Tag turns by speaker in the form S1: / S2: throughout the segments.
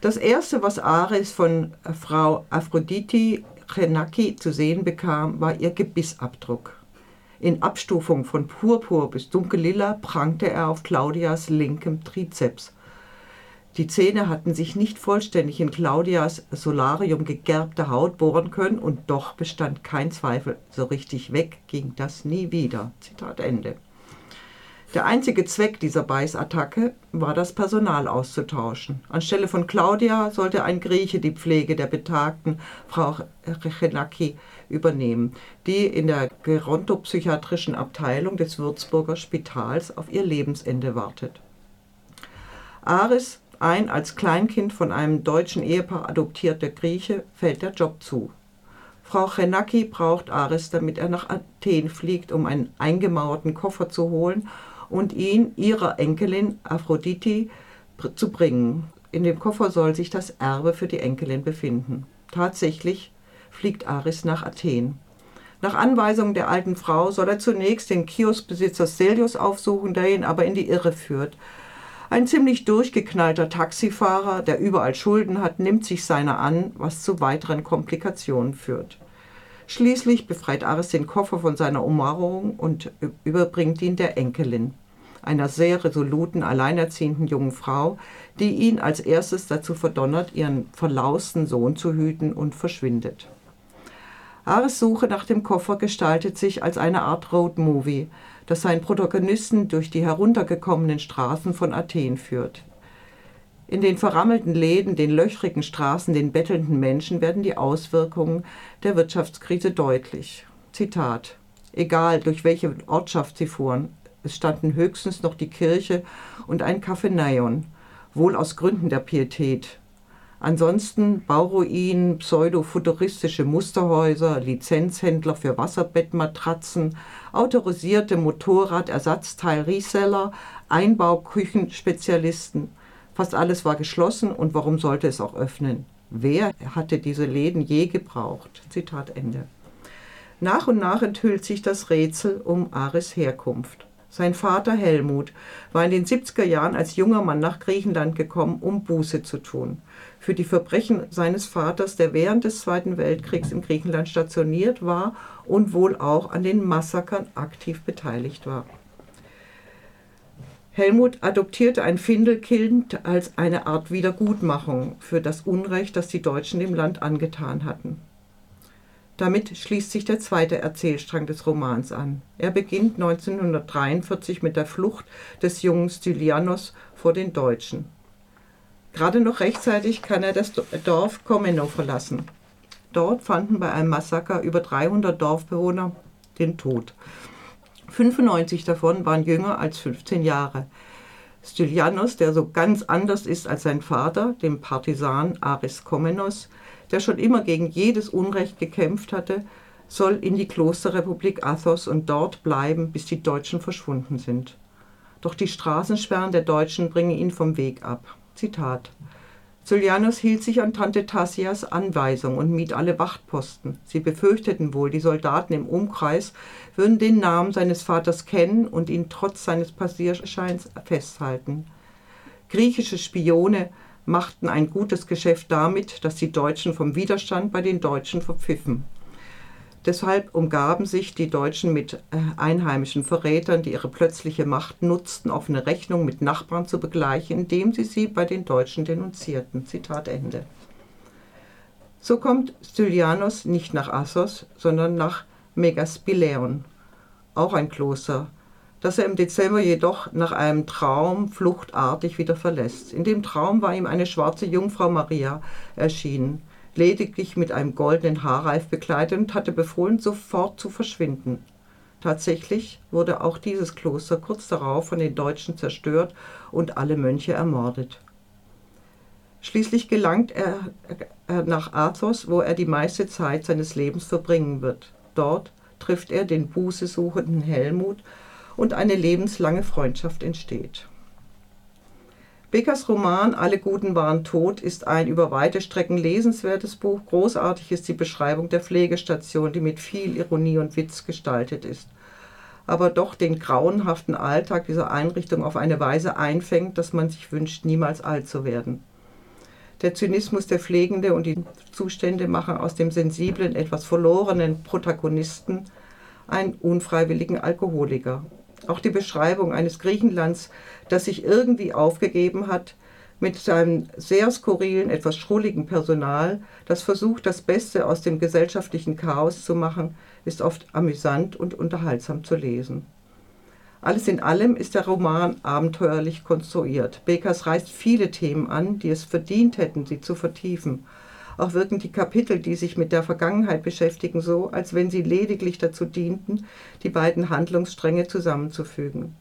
S1: Das erste, was Ares von Frau Aphrodite Chenaki zu sehen bekam, war ihr Gebissabdruck. In Abstufung von Purpur bis Dunkellila prangte er auf Claudias linkem Trizeps. Die Zähne hatten sich nicht vollständig in Claudias Solarium gegerbte Haut bohren können und doch bestand kein Zweifel, so richtig weg ging das nie wieder. Zitat Ende. Der einzige Zweck dieser Beißattacke war, das Personal auszutauschen. Anstelle von Claudia sollte ein Grieche die Pflege der betagten Frau Rechenacki übernehmen, die in der gerontopsychiatrischen Abteilung des Würzburger Spitals auf ihr Lebensende wartet. Aris, ein als Kleinkind von einem deutschen Ehepaar adoptierter Grieche, fällt der Job zu. Frau Chenacki braucht Aris, damit er nach Athen fliegt, um einen eingemauerten Koffer zu holen und ihn ihrer Enkelin Aphrodite zu bringen. In dem Koffer soll sich das Erbe für die Enkelin befinden. Tatsächlich fliegt Aris nach Athen. Nach Anweisung der alten Frau soll er zunächst den Kioskbesitzer Celius aufsuchen, der ihn aber in die Irre führt. Ein ziemlich durchgeknallter Taxifahrer, der überall Schulden hat, nimmt sich seiner an, was zu weiteren Komplikationen führt. Schließlich befreit Aris den Koffer von seiner Umarmung und überbringt ihn der Enkelin, einer sehr resoluten, alleinerziehenden jungen Frau, die ihn als erstes dazu verdonnert, ihren verlausten Sohn zu hüten und verschwindet. Ares Suche nach dem Koffer gestaltet sich als eine Art Road-Movie, das seinen Protagonisten durch die heruntergekommenen Straßen von Athen führt. In den verrammelten Läden, den löchrigen Straßen, den bettelnden Menschen werden die Auswirkungen der Wirtschaftskrise deutlich. Zitat. Egal, durch welche Ortschaft sie fuhren, es standen höchstens noch die Kirche und ein Kaffeeneion, wohl aus Gründen der Pietät. Ansonsten Bauruinen, pseudofuturistische Musterhäuser, Lizenzhändler für Wasserbettmatratzen, autorisierte Motorradersatzteil-Reseller, Einbauküchenspezialisten, Fast alles war geschlossen und warum sollte es auch öffnen? Wer hatte diese Läden je gebraucht? Zitat Ende. Nach und nach enthüllt sich das Rätsel um Ares Herkunft. Sein Vater Helmut war in den 70er Jahren als junger Mann nach Griechenland gekommen, um Buße zu tun. Für die Verbrechen seines Vaters, der während des Zweiten Weltkriegs in Griechenland stationiert war und wohl auch an den Massakern aktiv beteiligt war. Helmut adoptierte ein Findelkind als eine Art Wiedergutmachung für das Unrecht, das die Deutschen dem Land angetan hatten. Damit schließt sich der zweite Erzählstrang des Romans an. Er beginnt 1943 mit der Flucht des jungen Stylianos vor den Deutschen. Gerade noch rechtzeitig kann er das Dorf Komeno verlassen. Dort fanden bei einem Massaker über 300 Dorfbewohner den Tod. 95 davon waren jünger als 15 Jahre. Stylianos, der so ganz anders ist als sein Vater, dem Partisan Aris Komenos, der schon immer gegen jedes Unrecht gekämpft hatte, soll in die Klosterrepublik Athos und dort bleiben, bis die Deutschen verschwunden sind. Doch die Straßensperren der Deutschen bringen ihn vom Weg ab. Zitat Julianus hielt sich an Tante Tassias Anweisung und mied alle Wachtposten. Sie befürchteten wohl, die Soldaten im Umkreis würden den Namen seines Vaters kennen und ihn trotz seines Passierscheins festhalten. Griechische Spione machten ein gutes Geschäft damit, dass die Deutschen vom Widerstand bei den Deutschen verpfiffen. Deshalb umgaben sich die Deutschen mit äh, einheimischen Verrätern, die ihre plötzliche Macht nutzten, offene Rechnung mit Nachbarn zu begleichen, indem sie sie bei den Deutschen denunzierten. Zitat Ende. So kommt Stylianos nicht nach Assos, sondern nach Megaspileon, auch ein Kloster, das er im Dezember jedoch nach einem Traum fluchtartig wieder verlässt. In dem Traum war ihm eine schwarze Jungfrau Maria erschienen lediglich mit einem goldenen Haarreif bekleidet und hatte befohlen, sofort zu verschwinden. Tatsächlich wurde auch dieses Kloster kurz darauf von den Deutschen zerstört und alle Mönche ermordet. Schließlich gelangt er nach Athos, wo er die meiste Zeit seines Lebens verbringen wird. Dort trifft er den bußesuchenden Helmut und eine lebenslange Freundschaft entsteht. Beckers Roman Alle Guten waren tot ist ein über weite Strecken lesenswertes Buch. Großartig ist die Beschreibung der Pflegestation, die mit viel Ironie und Witz gestaltet ist. Aber doch den grauenhaften Alltag dieser Einrichtung auf eine Weise einfängt, dass man sich wünscht, niemals alt zu werden. Der Zynismus der Pflegende und die Zustände machen aus dem sensiblen, etwas verlorenen Protagonisten einen unfreiwilligen Alkoholiker. Auch die Beschreibung eines Griechenlands, das sich irgendwie aufgegeben hat, mit seinem sehr skurrilen, etwas schrulligen Personal, das versucht, das Beste aus dem gesellschaftlichen Chaos zu machen, ist oft amüsant und unterhaltsam zu lesen. Alles in allem ist der Roman abenteuerlich konstruiert. Bekers reißt viele Themen an, die es verdient hätten, sie zu vertiefen. Auch wirken die Kapitel, die sich mit der Vergangenheit beschäftigen, so, als wenn sie lediglich dazu dienten, die beiden Handlungsstränge zusammenzufügen.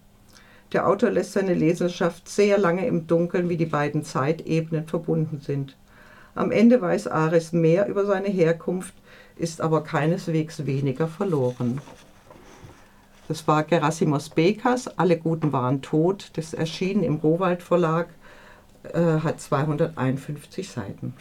S1: Der Autor lässt seine Leserschaft sehr lange im Dunkeln, wie die beiden Zeitebenen verbunden sind. Am Ende weiß Ares mehr über seine Herkunft, ist aber keineswegs weniger verloren. Das war Gerasimos Bekas, Alle Guten waren tot. Das erschien im Rohwald Verlag, äh, hat 251 Seiten.